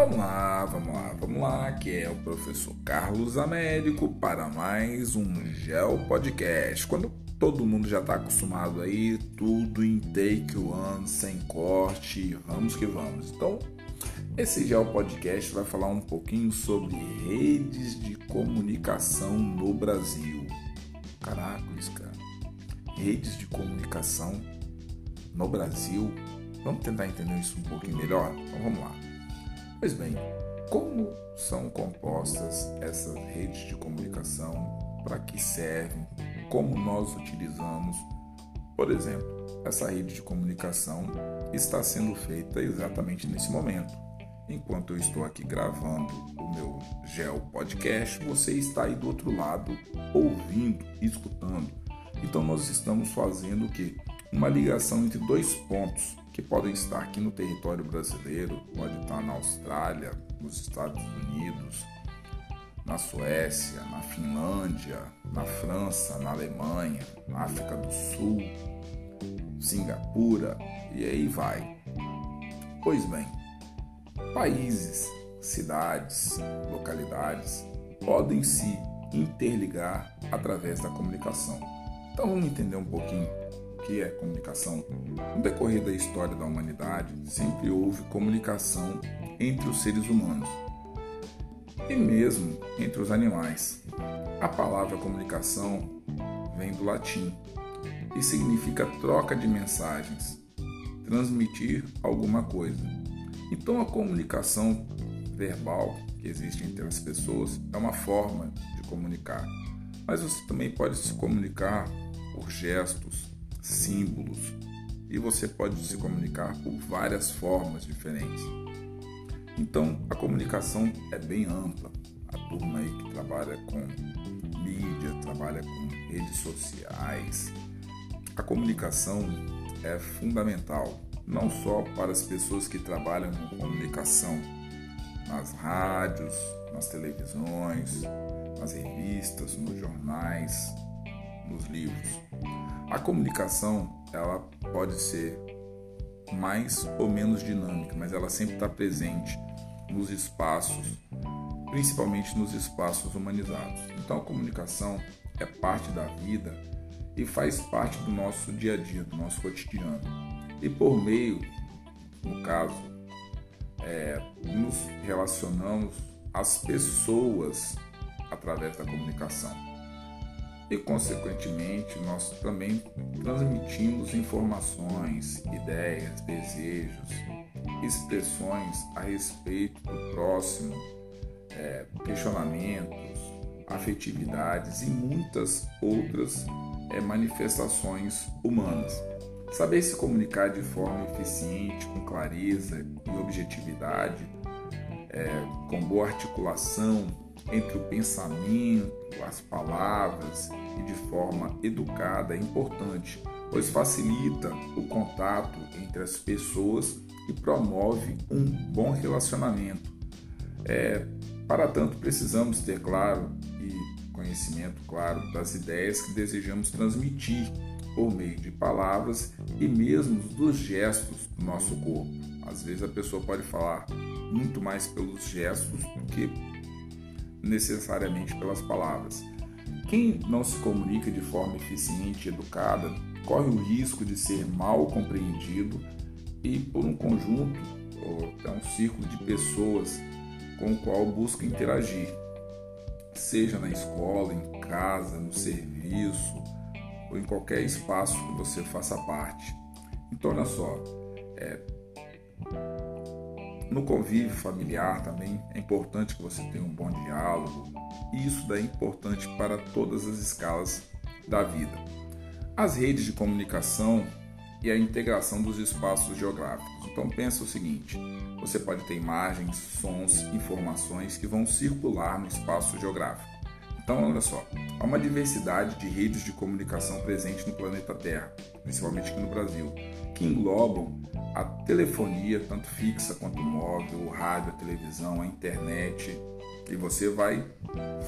Vamos lá, vamos lá, vamos lá, que é o professor Carlos Américo para mais um Gel Podcast. Quando todo mundo já está acostumado aí, tudo em take one, sem corte, vamos que vamos. Então, esse Gel Podcast vai falar um pouquinho sobre redes de comunicação no Brasil. Caraca, cara. Redes de comunicação no Brasil. Vamos tentar entender isso um pouquinho melhor? Então vamos lá. Pois bem, como são compostas essas redes de comunicação? Para que servem? Como nós utilizamos? Por exemplo, essa rede de comunicação está sendo feita exatamente nesse momento. Enquanto eu estou aqui gravando o meu Gel Podcast, você está aí do outro lado ouvindo, escutando. Então nós estamos fazendo o que? Uma ligação entre dois pontos que podem estar aqui no território brasileiro, pode estar na Austrália, nos Estados Unidos, na Suécia, na Finlândia, na França, na Alemanha, na África do Sul, Singapura e aí vai. Pois bem, países, cidades, localidades podem se interligar através da comunicação. Então vamos entender um pouquinho que é comunicação. No decorrer da história da humanidade, sempre houve comunicação entre os seres humanos e mesmo entre os animais. A palavra comunicação vem do latim e significa troca de mensagens, transmitir alguma coisa. Então, a comunicação verbal que existe entre as pessoas é uma forma de comunicar, mas você também pode se comunicar por gestos, símbolos e você pode se comunicar por várias formas diferentes. Então a comunicação é bem ampla. A turma aí que trabalha com mídia, trabalha com redes sociais. A comunicação é fundamental, não só para as pessoas que trabalham com comunicação, nas rádios, nas televisões, nas revistas, nos jornais, nos livros. A comunicação ela pode ser mais ou menos dinâmica, mas ela sempre está presente nos espaços, principalmente nos espaços humanizados. Então a comunicação é parte da vida e faz parte do nosso dia a dia, do nosso cotidiano. E por meio, no caso, é, nos relacionamos às pessoas através da comunicação e, consequentemente, nós também transmitimos informações, ideias, desejos, expressões a respeito do próximo, é, questionamentos, afetividades e muitas outras é, manifestações humanas. Saber se comunicar de forma eficiente, com clareza e objetividade, é, com boa articulação, entre o pensamento, as palavras e de forma educada é importante, pois facilita o contato entre as pessoas e promove um bom relacionamento. É, para tanto, precisamos ter claro e conhecimento claro das ideias que desejamos transmitir por meio de palavras e mesmo dos gestos do nosso corpo. Às vezes a pessoa pode falar muito mais pelos gestos do que necessariamente pelas palavras. Quem não se comunica de forma eficiente e educada corre o risco de ser mal compreendido e por um conjunto ou é um círculo de pessoas com o qual busca interagir, seja na escola, em casa, no serviço ou em qualquer espaço que você faça parte. Então, olha só, é, no convívio familiar também é importante que você tenha um bom diálogo, e isso daí é importante para todas as escalas da vida. As redes de comunicação e a integração dos espaços geográficos. Então pensa o seguinte: você pode ter imagens, sons, informações que vão circular no espaço geográfico. Então, olha só, há uma diversidade de redes de comunicação presente no planeta Terra, principalmente aqui no Brasil, que englobam a telefonia, tanto fixa quanto móvel, o rádio, a televisão, a internet, e você vai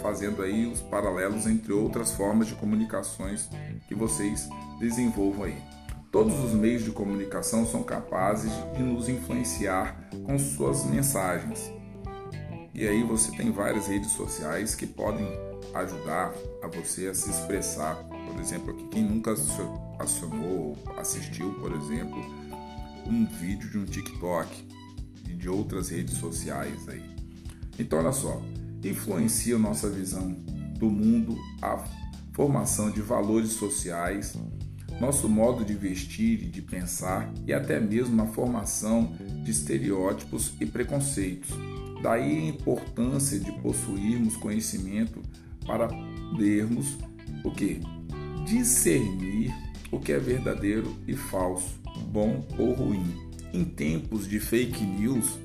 fazendo aí os paralelos entre outras formas de comunicações que vocês desenvolvam aí. Todos os meios de comunicação são capazes de nos influenciar com suas mensagens. E aí você tem várias redes sociais que podem ajudar a você a se expressar. Por exemplo, aqui quem nunca acionou, assistiu, por exemplo, um vídeo de um TikTok e de outras redes sociais aí. Então olha só, influencia nossa visão do mundo a formação de valores sociais, nosso modo de vestir e de pensar e até mesmo a formação de estereótipos e preconceitos. Daí a importância de possuirmos conhecimento para podermos o que? Discernir o que é verdadeiro e falso, bom ou ruim. Em tempos de fake news,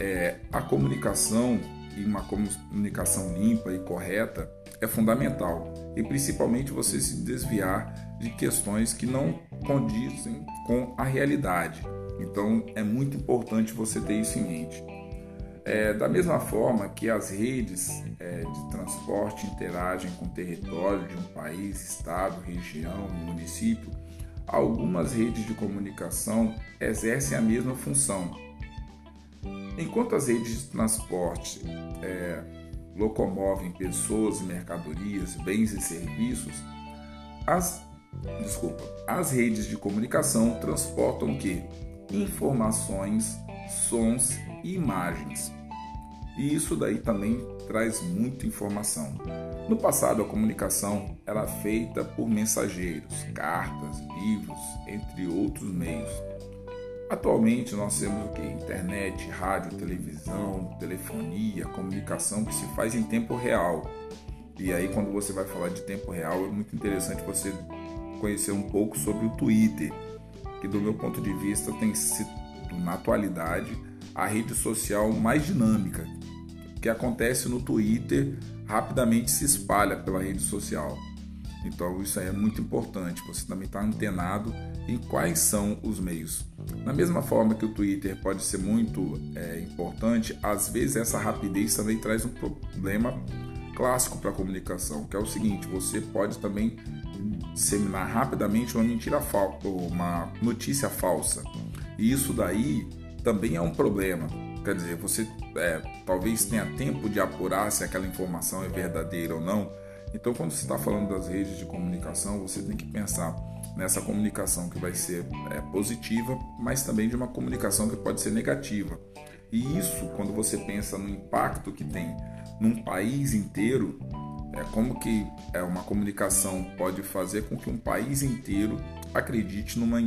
é, a comunicação e uma comunicação limpa e correta é fundamental e principalmente você se desviar de questões que não condizem com a realidade. Então é muito importante você ter isso em mente. É, da mesma forma que as redes é, de transporte interagem com o território de um país, estado, região, município, algumas redes de comunicação exercem a mesma função. Enquanto as redes de transporte é, locomovem pessoas mercadorias, bens e serviços, as, desculpa, as redes de comunicação transportam o que? Informações, sons e imagens. E isso daí também traz muita informação. No passado, a comunicação era feita por mensageiros, cartas, livros, entre outros meios. Atualmente nós temos o que? Internet, rádio, televisão, telefonia, comunicação que se faz em tempo real. E aí quando você vai falar de tempo real é muito interessante você conhecer um pouco sobre o Twitter, que do meu ponto de vista tem na atualidade a rede social mais dinâmica, que acontece no Twitter rapidamente se espalha pela rede social. Então isso aí é muito importante, você também está antenado em quais são os meios. Da mesma forma que o Twitter pode ser muito é, importante, às vezes essa rapidez também traz um problema clássico para a comunicação, que é o seguinte: você pode também disseminar rapidamente uma mentira falsa, uma notícia falsa. E isso daí também é um problema. Quer dizer, você é, talvez tenha tempo de apurar se aquela informação é verdadeira ou não. Então, quando você está falando das redes de comunicação, você tem que pensar nessa comunicação que vai ser é, positiva, mas também de uma comunicação que pode ser negativa. E isso, quando você pensa no impacto que tem num país inteiro, é como que é uma comunicação pode fazer com que um país inteiro acredite numa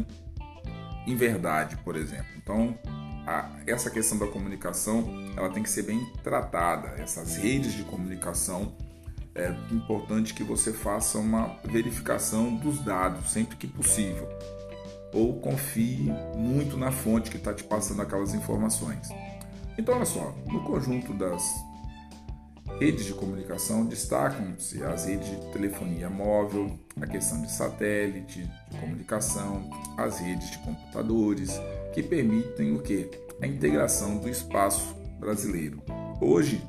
em verdade, por exemplo. Então, a, essa questão da comunicação ela tem que ser bem tratada. Essas redes de comunicação é importante que você faça uma verificação dos dados sempre que possível, ou confie muito na fonte que está te passando aquelas informações. Então, olha só, no conjunto das redes de comunicação destacam-se as redes de telefonia móvel, a questão de satélite, de comunicação, as redes de computadores, que permitem o que? A integração do espaço brasileiro. Hoje,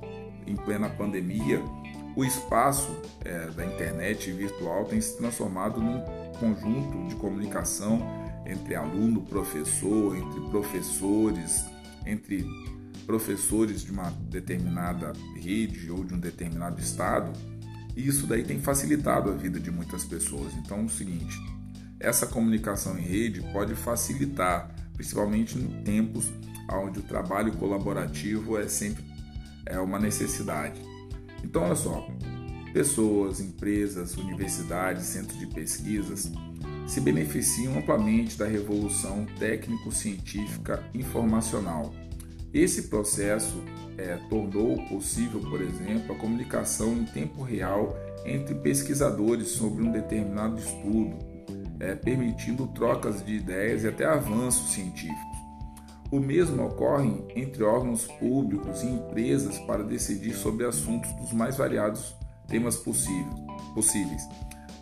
em plena pandemia, o espaço é, da internet virtual tem se transformado num conjunto de comunicação entre aluno, professor, entre professores, entre professores de uma determinada rede ou de um determinado estado. Isso daí tem facilitado a vida de muitas pessoas. Então, é o seguinte, essa comunicação em rede pode facilitar, principalmente em tempos onde o trabalho colaborativo é sempre é uma necessidade. Então, olha só: pessoas, empresas, universidades, centros de pesquisas se beneficiam amplamente da revolução técnico-científica informacional. Esse processo é, tornou possível, por exemplo, a comunicação em tempo real entre pesquisadores sobre um determinado estudo, é, permitindo trocas de ideias e até avanços científicos. O mesmo ocorre entre órgãos públicos e empresas para decidir sobre assuntos dos mais variados temas possíveis.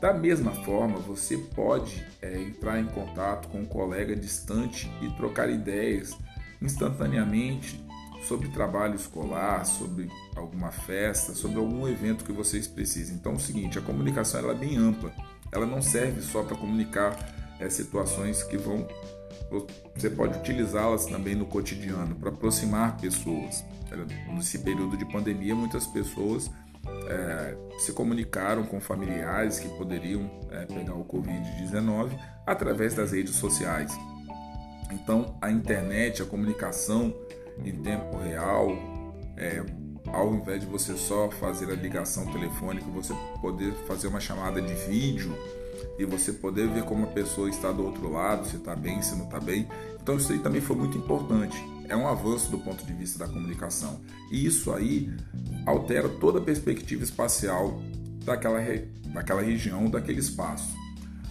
Da mesma forma, você pode é, entrar em contato com um colega distante e trocar ideias instantaneamente sobre trabalho escolar, sobre alguma festa, sobre algum evento que vocês precisem. Então, é o seguinte: a comunicação ela é bem ampla, ela não serve só para comunicar é, situações que vão você pode utilizá-las também no cotidiano para aproximar pessoas. Nesse período de pandemia, muitas pessoas é, se comunicaram com familiares que poderiam é, pegar o Covid-19 através das redes sociais. Então, a internet, a comunicação em tempo real, é, ao invés de você só fazer a ligação telefônica, você poder fazer uma chamada de vídeo e você poder ver como a pessoa está do outro lado, se está bem, se não está bem. Então isso aí também foi muito importante. É um avanço do ponto de vista da comunicação. E isso aí altera toda a perspectiva espacial daquela, daquela região, daquele espaço.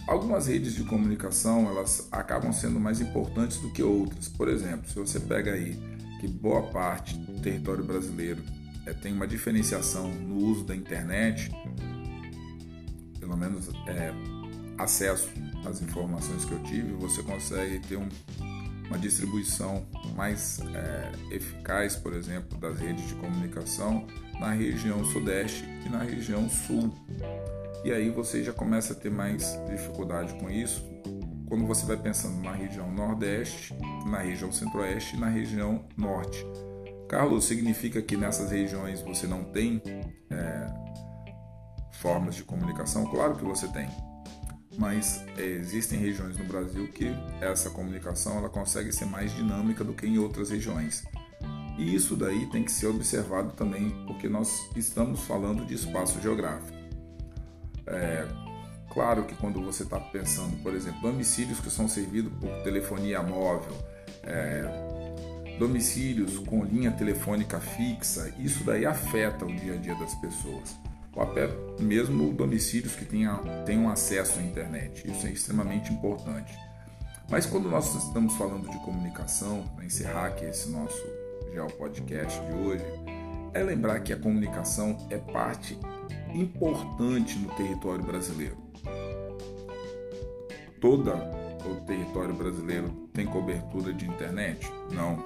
Algumas redes de comunicação elas acabam sendo mais importantes do que outras. Por exemplo, se você pega aí que boa parte do território brasileiro é, tem uma diferenciação no uso da internet, pelo menos é, acesso às informações que eu tive, você consegue ter um, uma distribuição mais é, eficaz, por exemplo, das redes de comunicação na região sudeste e na região sul. E aí você já começa a ter mais dificuldade com isso quando você vai pensando na região nordeste, na região centro-oeste e na região norte. Carlos, significa que nessas regiões você não tem é, formas de comunicação? Claro que você tem mas é, existem regiões no Brasil que essa comunicação ela consegue ser mais dinâmica do que em outras regiões. E isso daí tem que ser observado também, porque nós estamos falando de espaço geográfico. É, claro que quando você está pensando, por exemplo, domicílios que são servidos por telefonia móvel, é, domicílios com linha telefônica fixa, isso daí afeta o dia a dia das pessoas ou até mesmo domicílios que tenham, tenham acesso à internet. Isso é extremamente importante. Mas quando nós estamos falando de comunicação, para encerrar aqui esse nosso Geo Podcast de hoje, é lembrar que a comunicação é parte importante no território brasileiro. Toda o território brasileiro tem cobertura de internet? Não.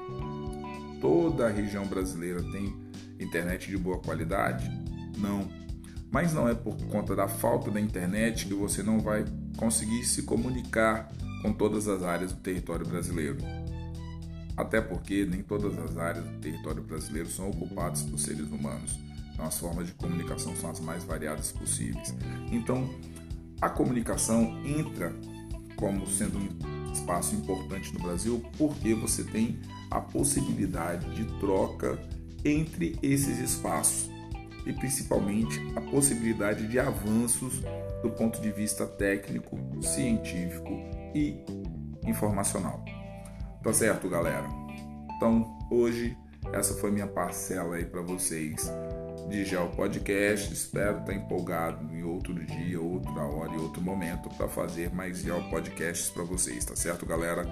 Toda a região brasileira tem internet de boa qualidade? Não. Mas não é por conta da falta da internet que você não vai conseguir se comunicar com todas as áreas do território brasileiro. Até porque nem todas as áreas do território brasileiro são ocupadas por seres humanos. Então as formas de comunicação são as mais variadas possíveis. Então, a comunicação entra como sendo um espaço importante no Brasil porque você tem a possibilidade de troca entre esses espaços e principalmente a possibilidade de avanços do ponto de vista técnico, científico e informacional. Tá certo, galera? Então, hoje essa foi minha parcela aí para vocês de Geo Podcast. Espero estar empolgado em outro dia, outra hora e outro momento para fazer mais Geo Podcasts para vocês, tá certo, galera?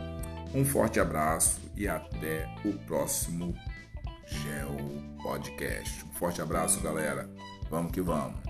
Um forte abraço e até o próximo Geo Podcast. Um forte abraço, galera. Vamos que vamos.